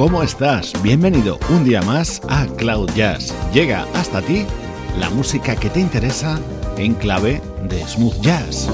¿Cómo estás? Bienvenido un día más a Cloud Jazz. Llega hasta ti la música que te interesa en clave de smooth jazz.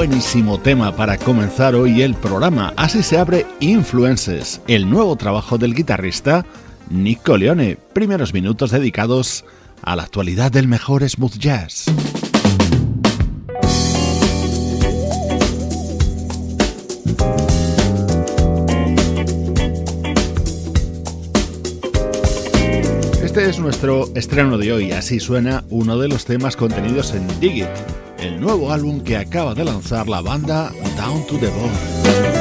Buenísimo tema para comenzar hoy el programa. Así se abre Influences, el nuevo trabajo del guitarrista Nick Leone. Primeros minutos dedicados a la actualidad del mejor smooth jazz. Este es nuestro estreno de hoy, así suena uno de los temas contenidos en Dig It, el nuevo álbum que acaba de lanzar la banda Down to the Bone.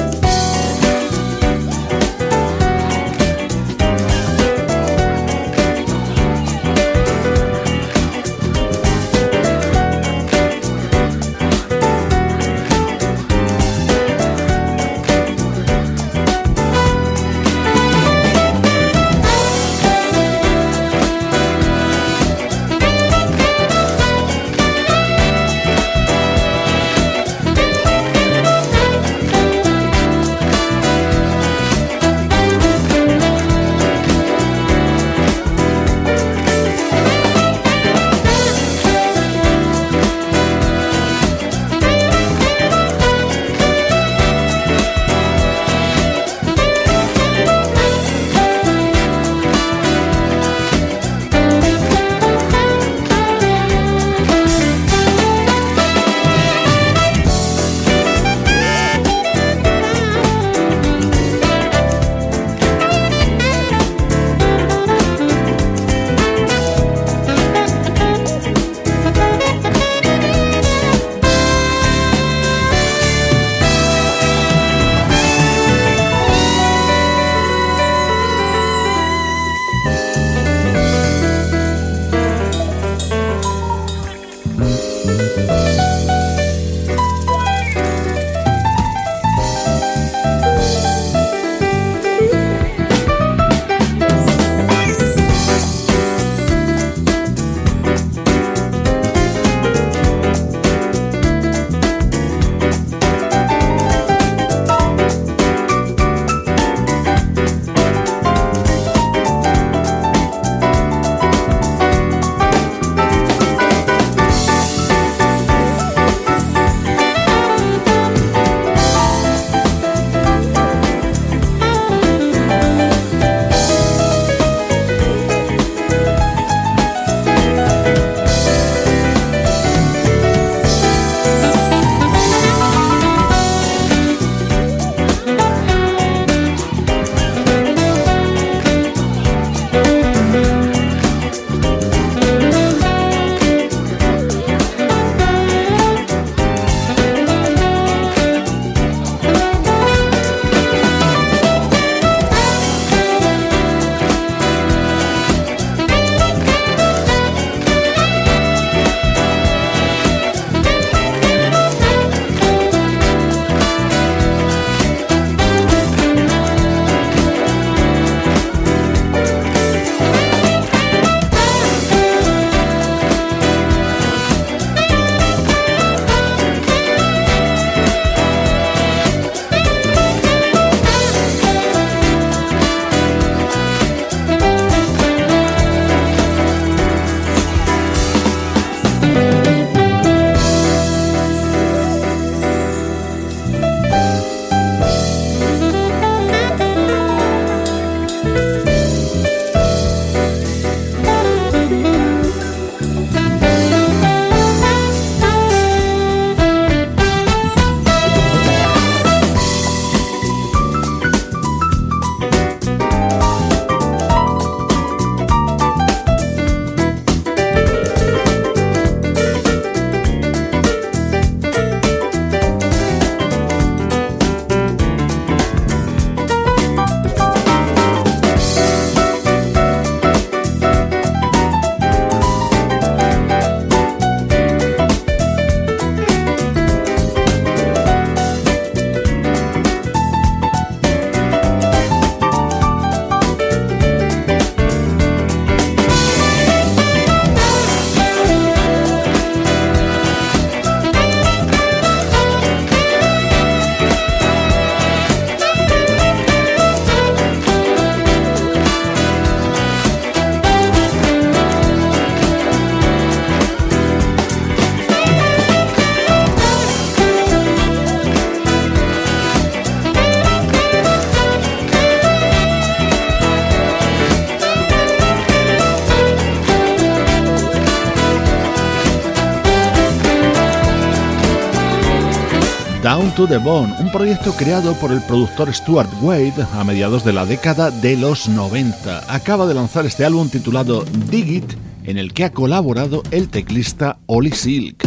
Down to the Bone, un proyecto creado por el productor Stuart Wade a mediados de la década de los 90. Acaba de lanzar este álbum titulado Dig It, en el que ha colaborado el teclista Ollie Silk.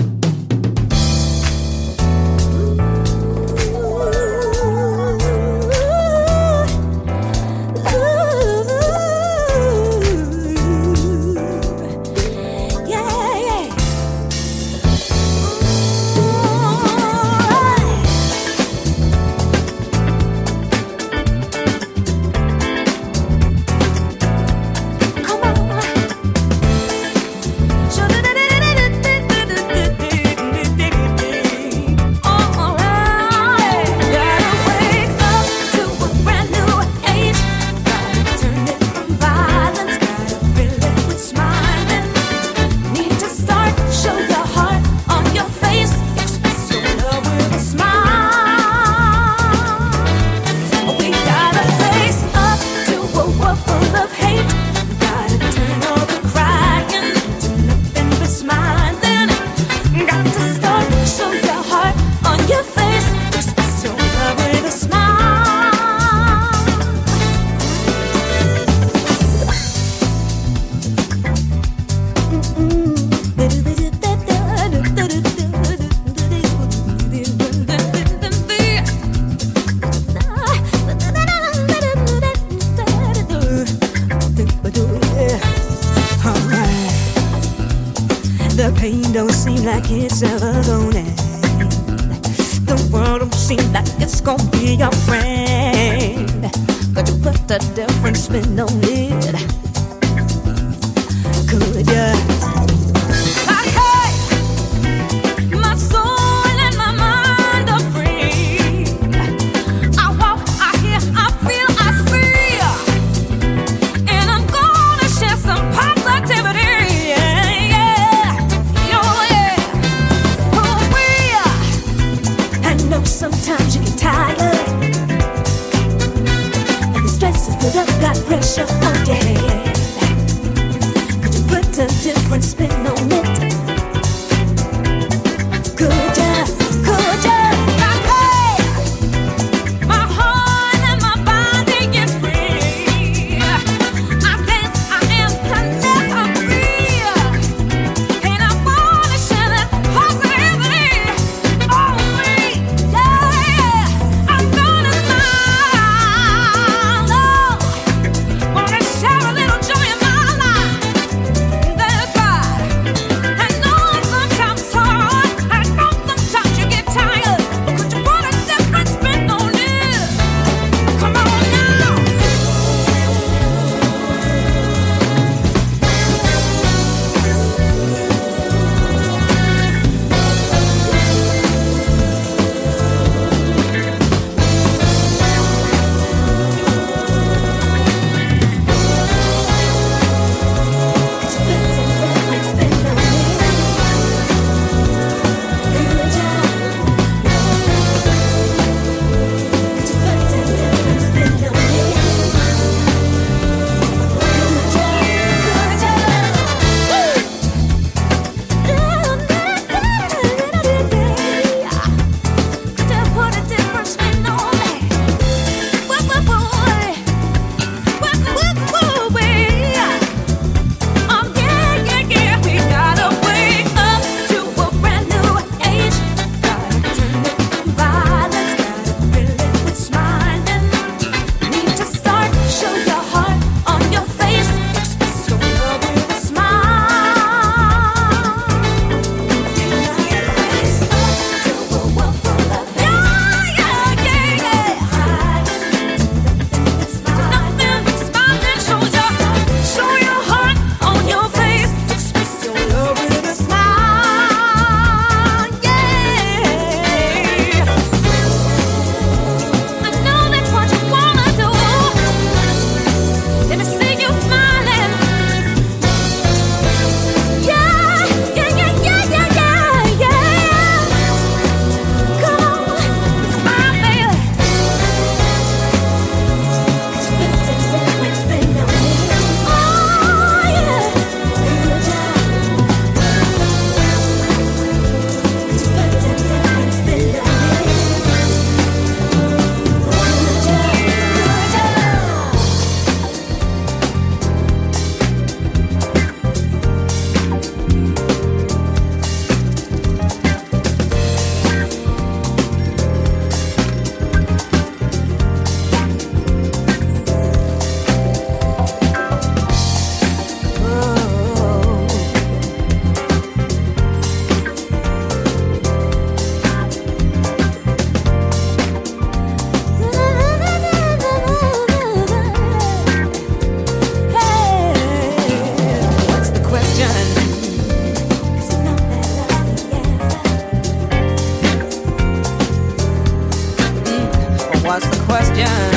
question.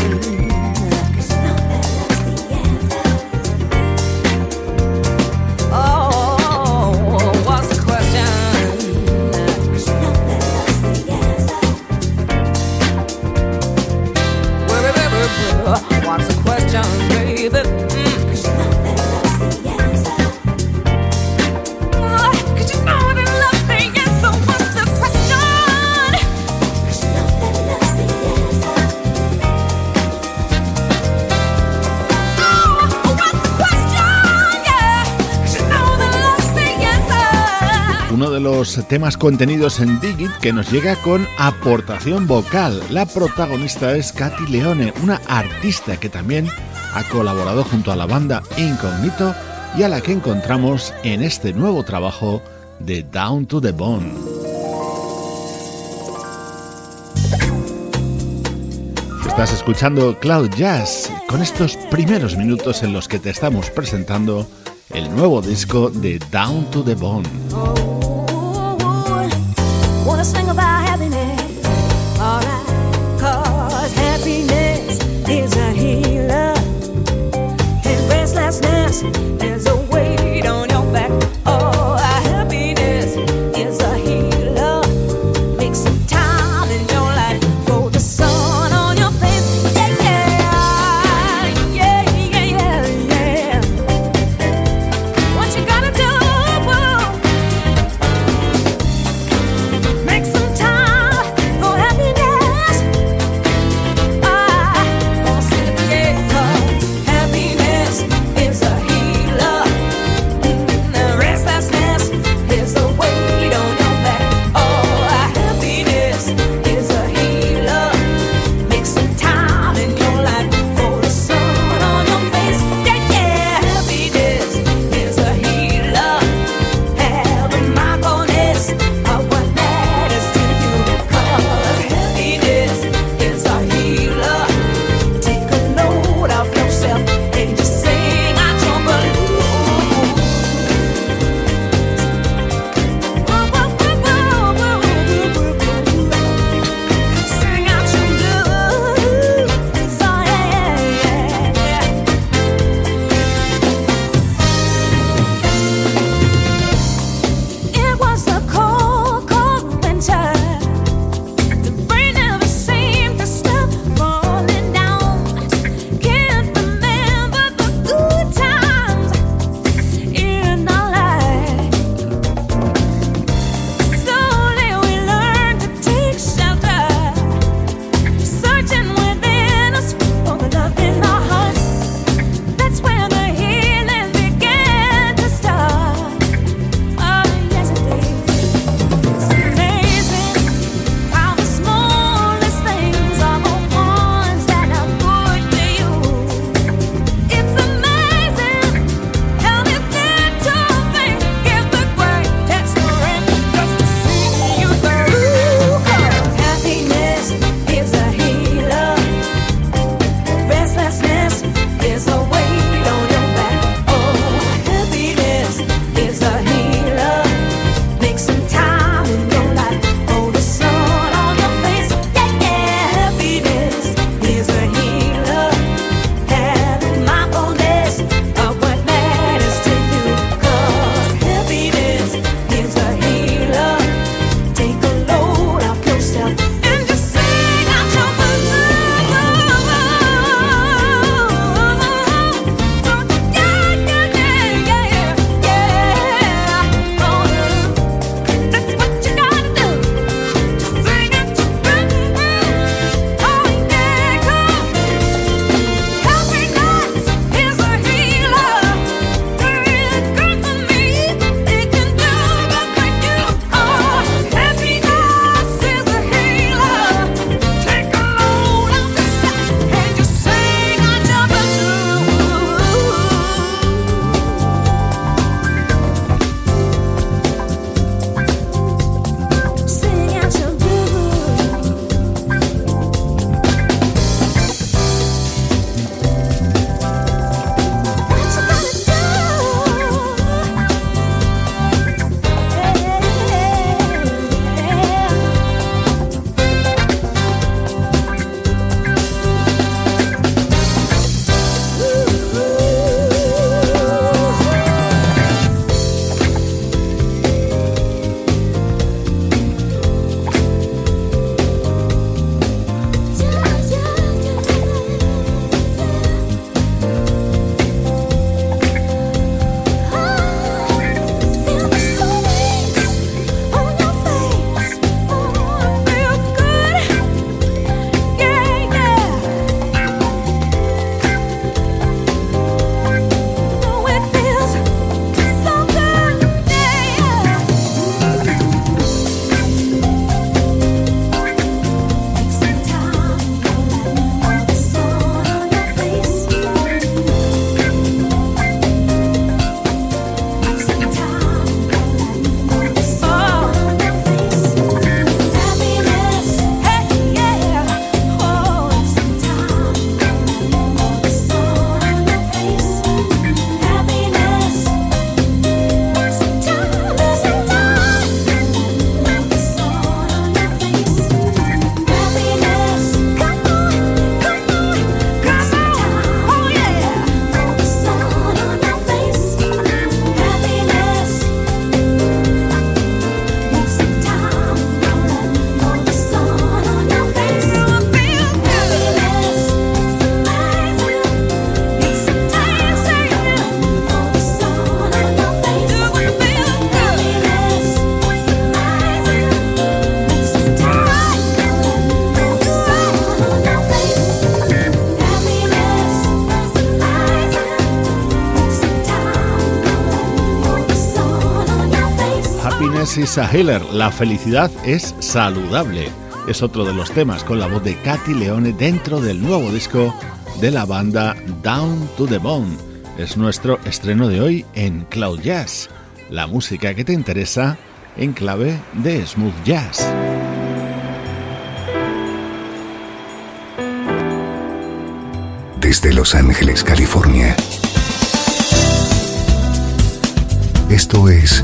Temas contenidos en Digit que nos llega con aportación vocal. La protagonista es Katy Leone, una artista que también ha colaborado junto a la banda Incognito y a la que encontramos en este nuevo trabajo de Down to the Bone. Estás escuchando Cloud Jazz con estos primeros minutos en los que te estamos presentando el nuevo disco de Down to the Bone. us is a Healer. La felicidad es saludable. Es otro de los temas con la voz de Katy Leone dentro del nuevo disco de la banda Down to the Bone. Es nuestro estreno de hoy en Cloud Jazz, la música que te interesa en clave de smooth jazz. Desde Los Ángeles, California. Esto es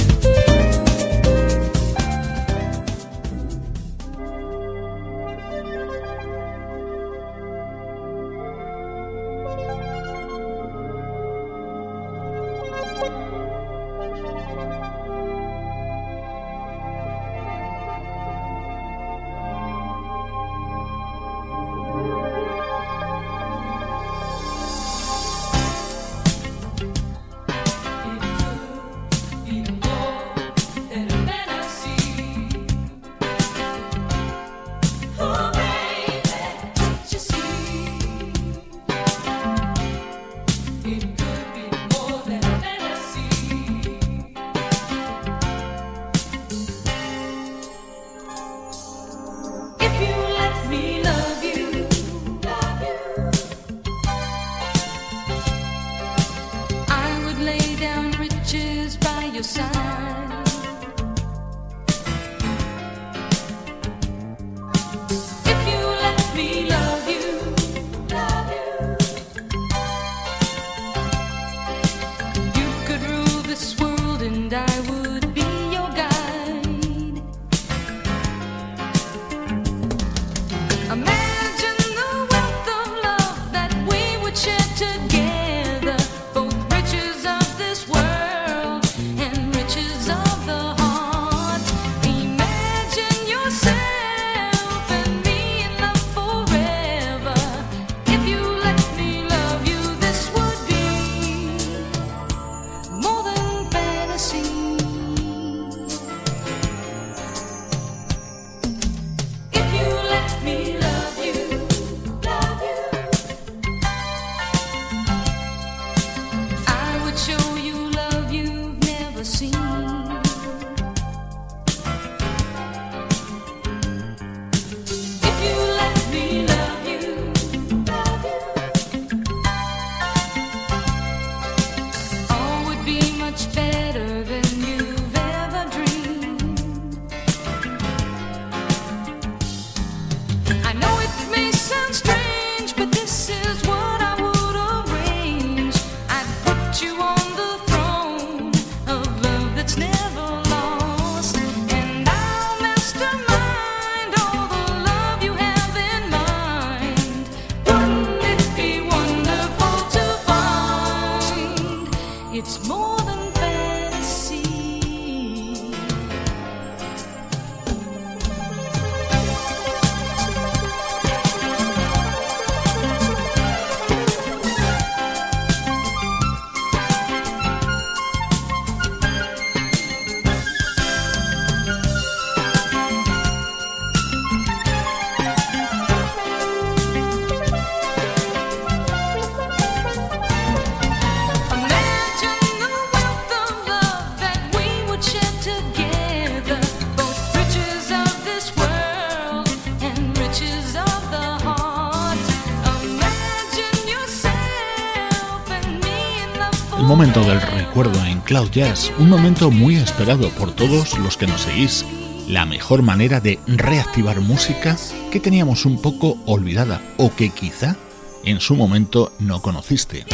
Cloud Jazz, un momento muy esperado por todos los que nos seguís. La mejor manera de reactivar música que teníamos un poco olvidada o que quizá en su momento no conociste.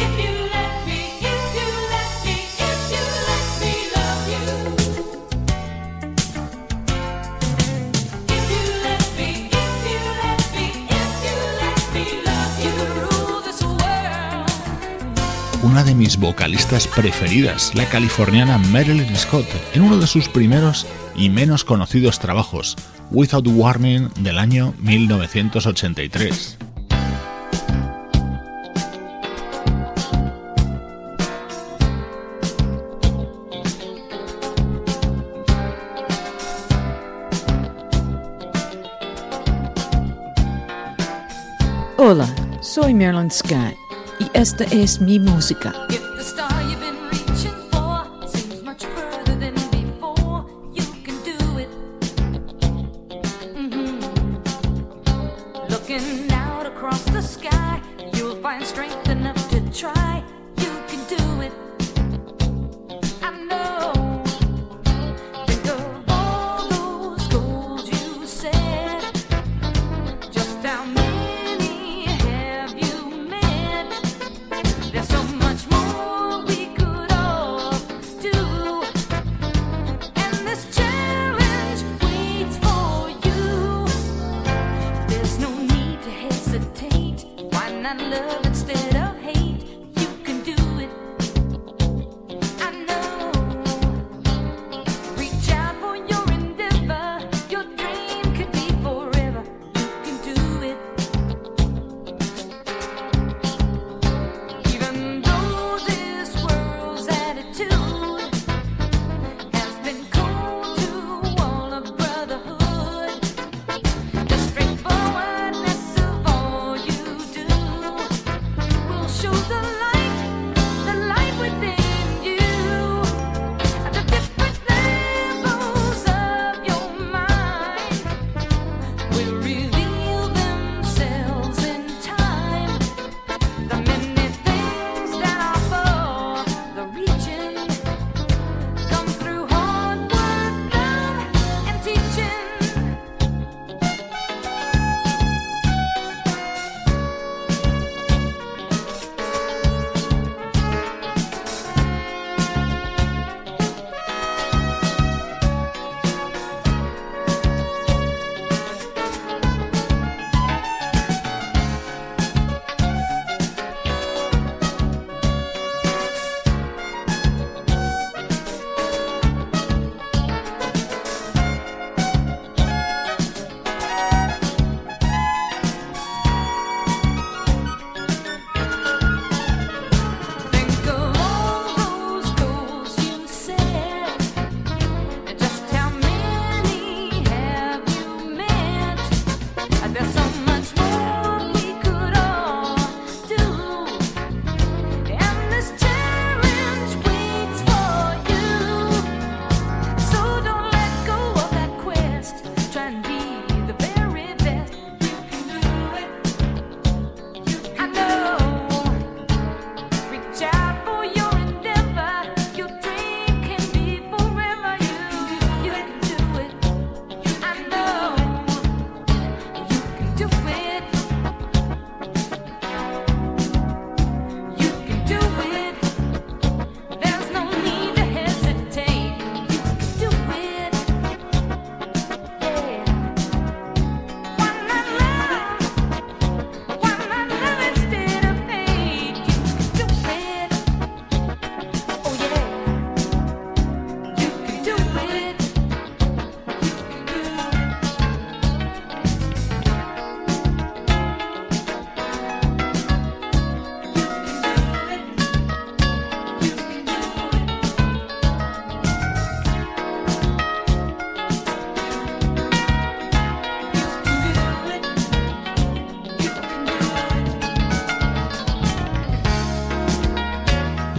Una de mis vocalistas preferidas, la californiana Marilyn Scott, en uno de sus primeros y menos conocidos trabajos, Without Warning del año 1983. Hola, soy Marilyn Scott y esta es mi música.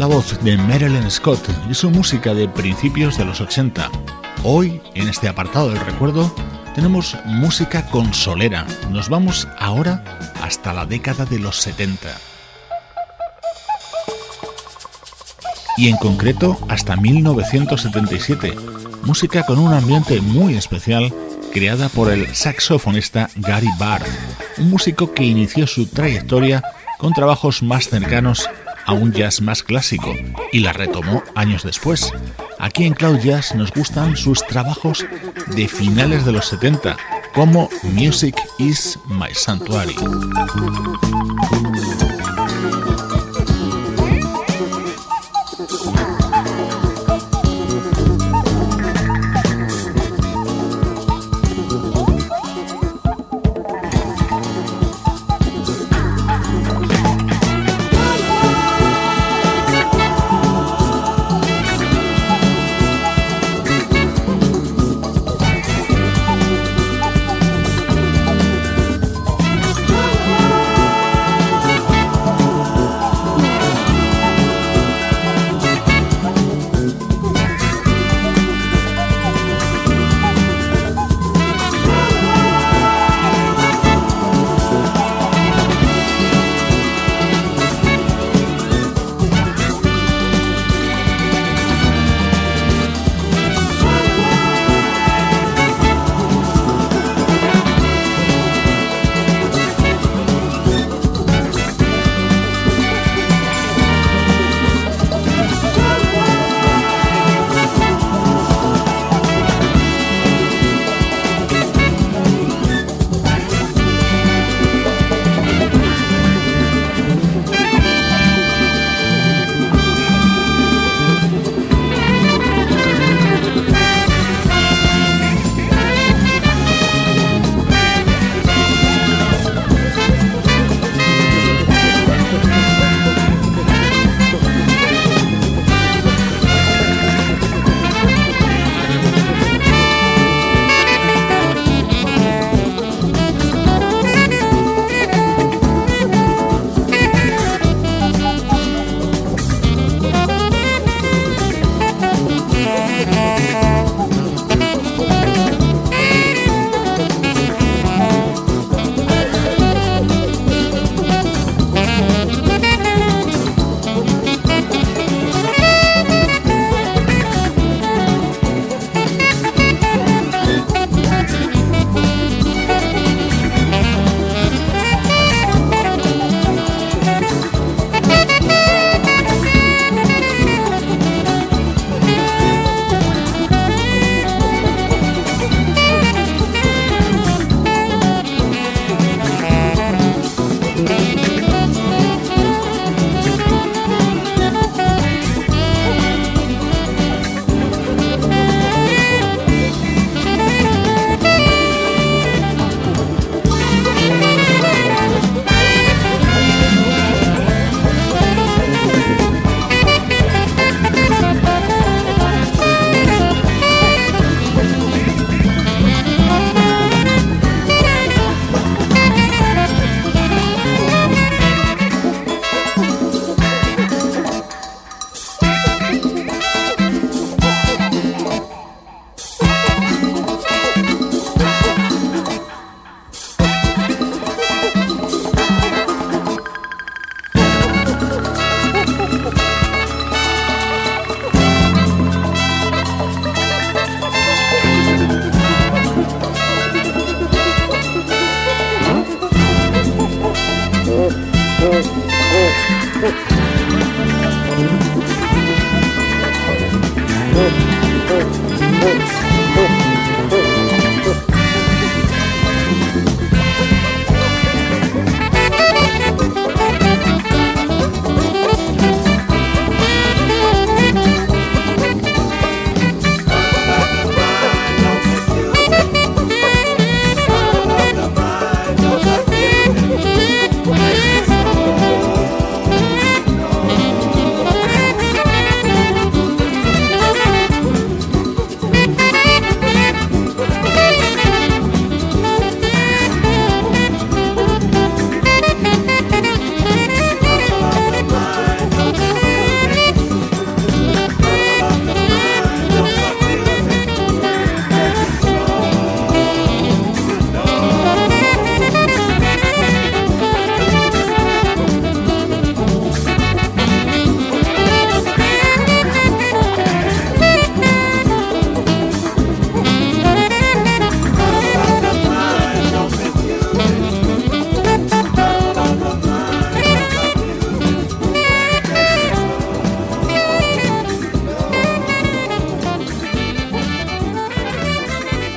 Voz de Marilyn Scott y su música de principios de los 80. Hoy, en este apartado del recuerdo, tenemos música consolera. Nos vamos ahora hasta la década de los 70. Y en concreto hasta 1977. Música con un ambiente muy especial creada por el saxofonista Gary Barr, un músico que inició su trayectoria con trabajos más cercanos a un jazz más clásico y la retomó años después. Aquí en Cloud Jazz nos gustan sus trabajos de finales de los 70, como Music is My Sanctuary.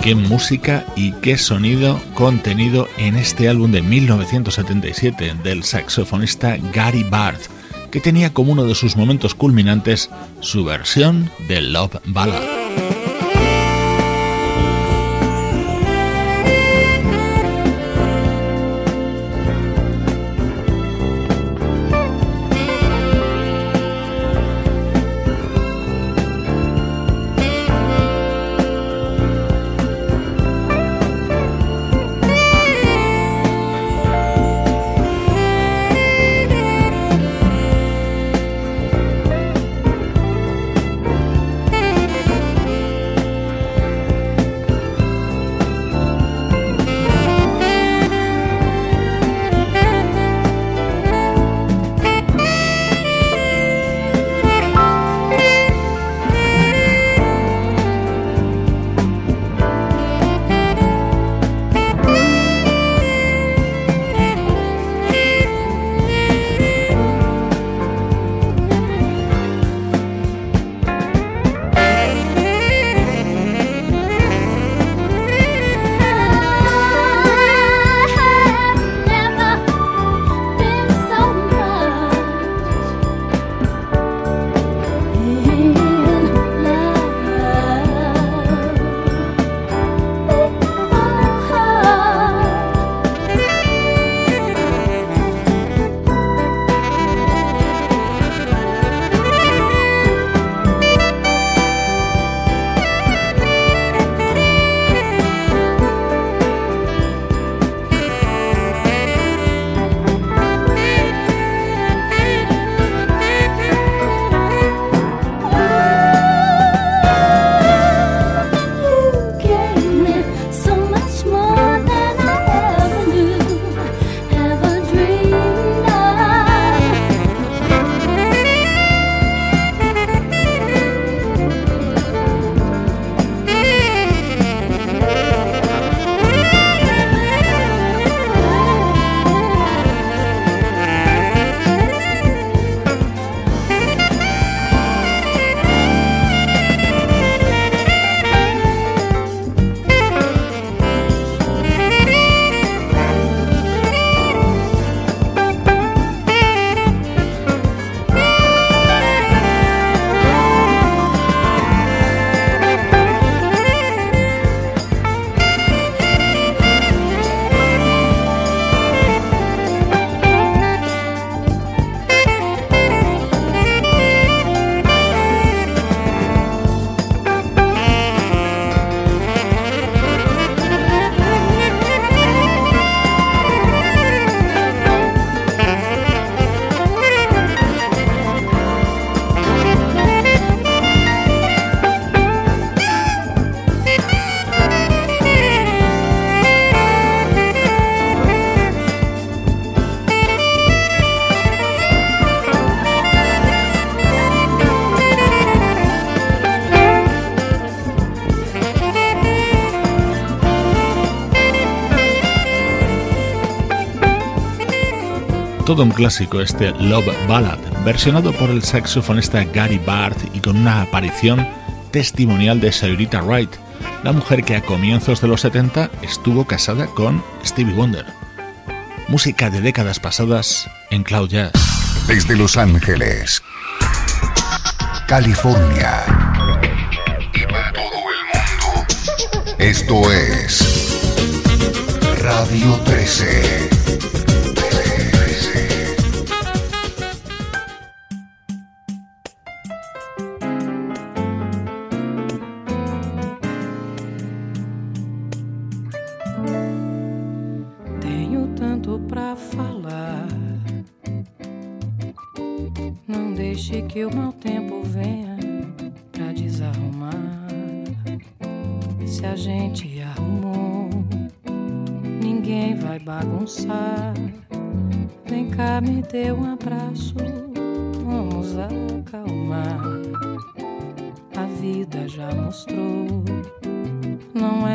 Qué música y qué sonido contenido en este álbum de 1977 del saxofonista Gary Barth, que tenía como uno de sus momentos culminantes su versión de Love Ballad. Todo un clásico este Love Ballad, versionado por el saxofonista Gary Barth y con una aparición testimonial de Sayrita Wright, la mujer que a comienzos de los 70 estuvo casada con Stevie Wonder. Música de décadas pasadas en Cloud Jazz. Desde Los Ángeles, California y para todo el mundo, esto es Radio 13.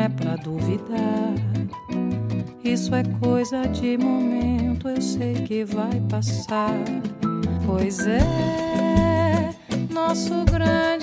Pra duvidar. Isso é coisa de momento, eu sei que vai passar. Pois é nosso grande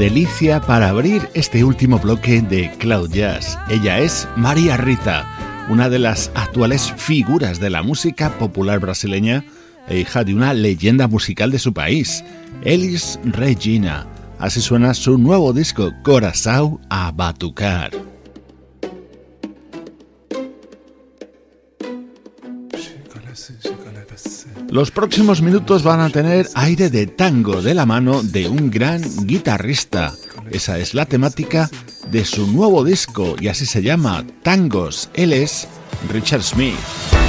delicia para abrir este último bloque de Cloud Jazz. Ella es María Rita, una de las actuales figuras de la música popular brasileña e hija de una leyenda musical de su país, Elis Regina. Así suena su nuevo disco, Corazao a Batucar. Los próximos minutos van a tener aire de tango de la mano de un gran guitarrista. Esa es la temática de su nuevo disco y así se llama Tangos. Él es Richard Smith.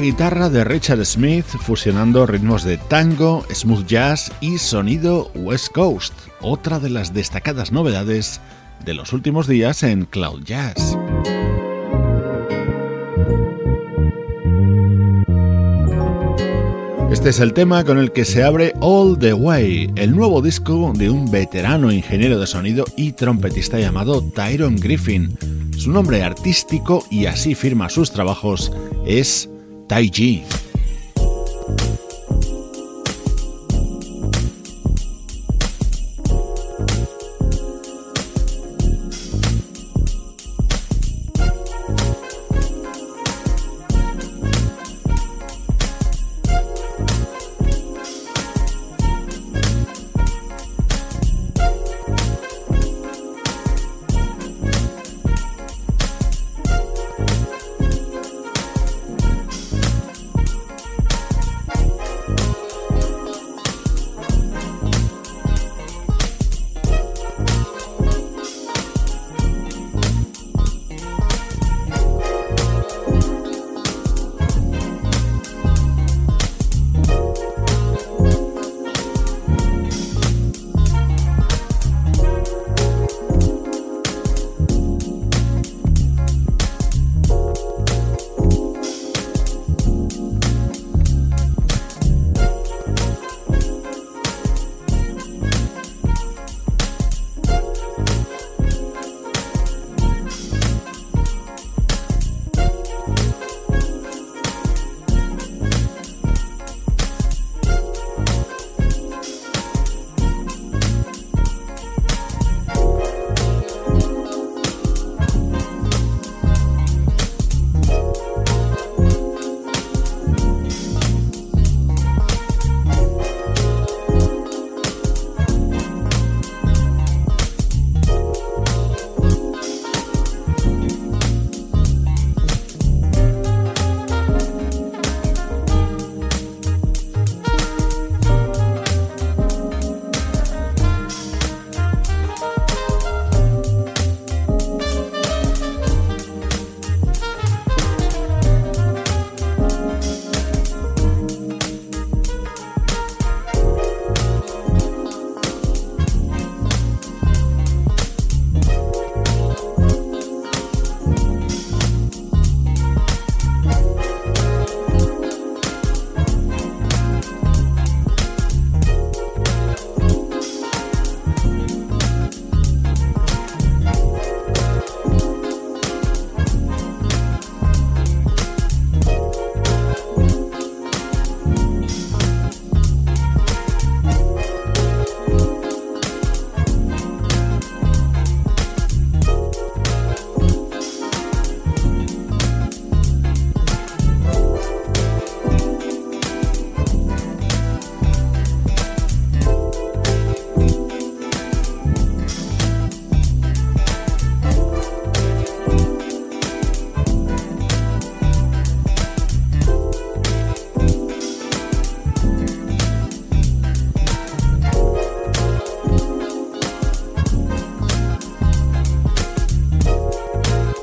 Guitarra de Richard Smith fusionando ritmos de tango, smooth jazz y sonido West Coast, otra de las destacadas novedades de los últimos días en Cloud Jazz. Este es el tema con el que se abre All the Way, el nuevo disco de un veterano ingeniero de sonido y trompetista llamado Tyron Griffin. Su nombre artístico, y así firma sus trabajos, es Taiji.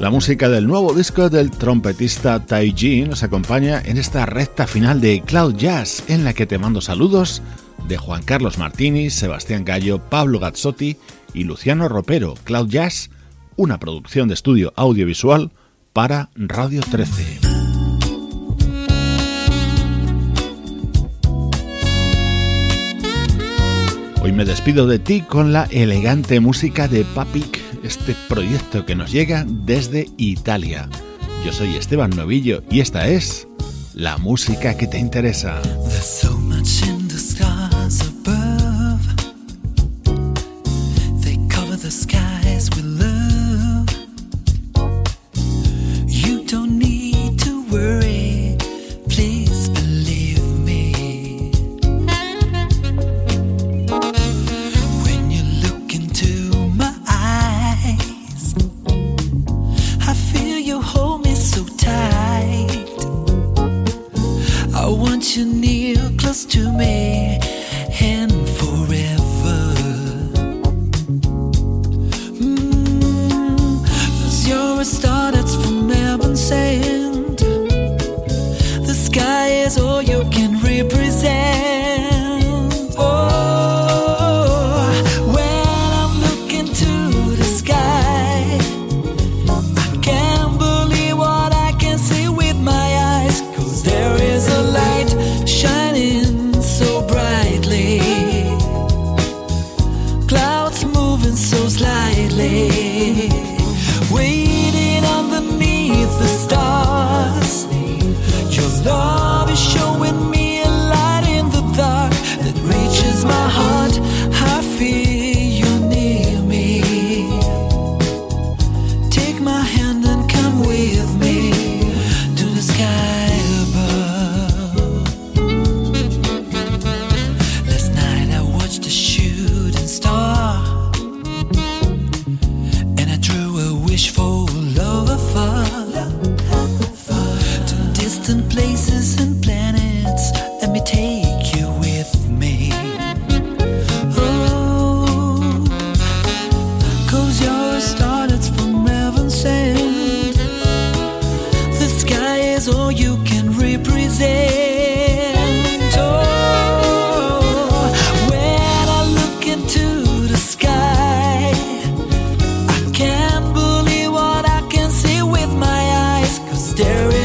La música del nuevo disco del trompetista Tai Ji nos acompaña en esta recta final de Cloud Jazz, en la que te mando saludos de Juan Carlos Martini, Sebastián Gallo, Pablo Gazzotti y Luciano Ropero. Cloud Jazz, una producción de estudio audiovisual para Radio 13. Hoy me despido de ti con la elegante música de Papik, este proyecto que nos llega desde Italia. Yo soy Esteban Novillo y esta es la música que te interesa. there is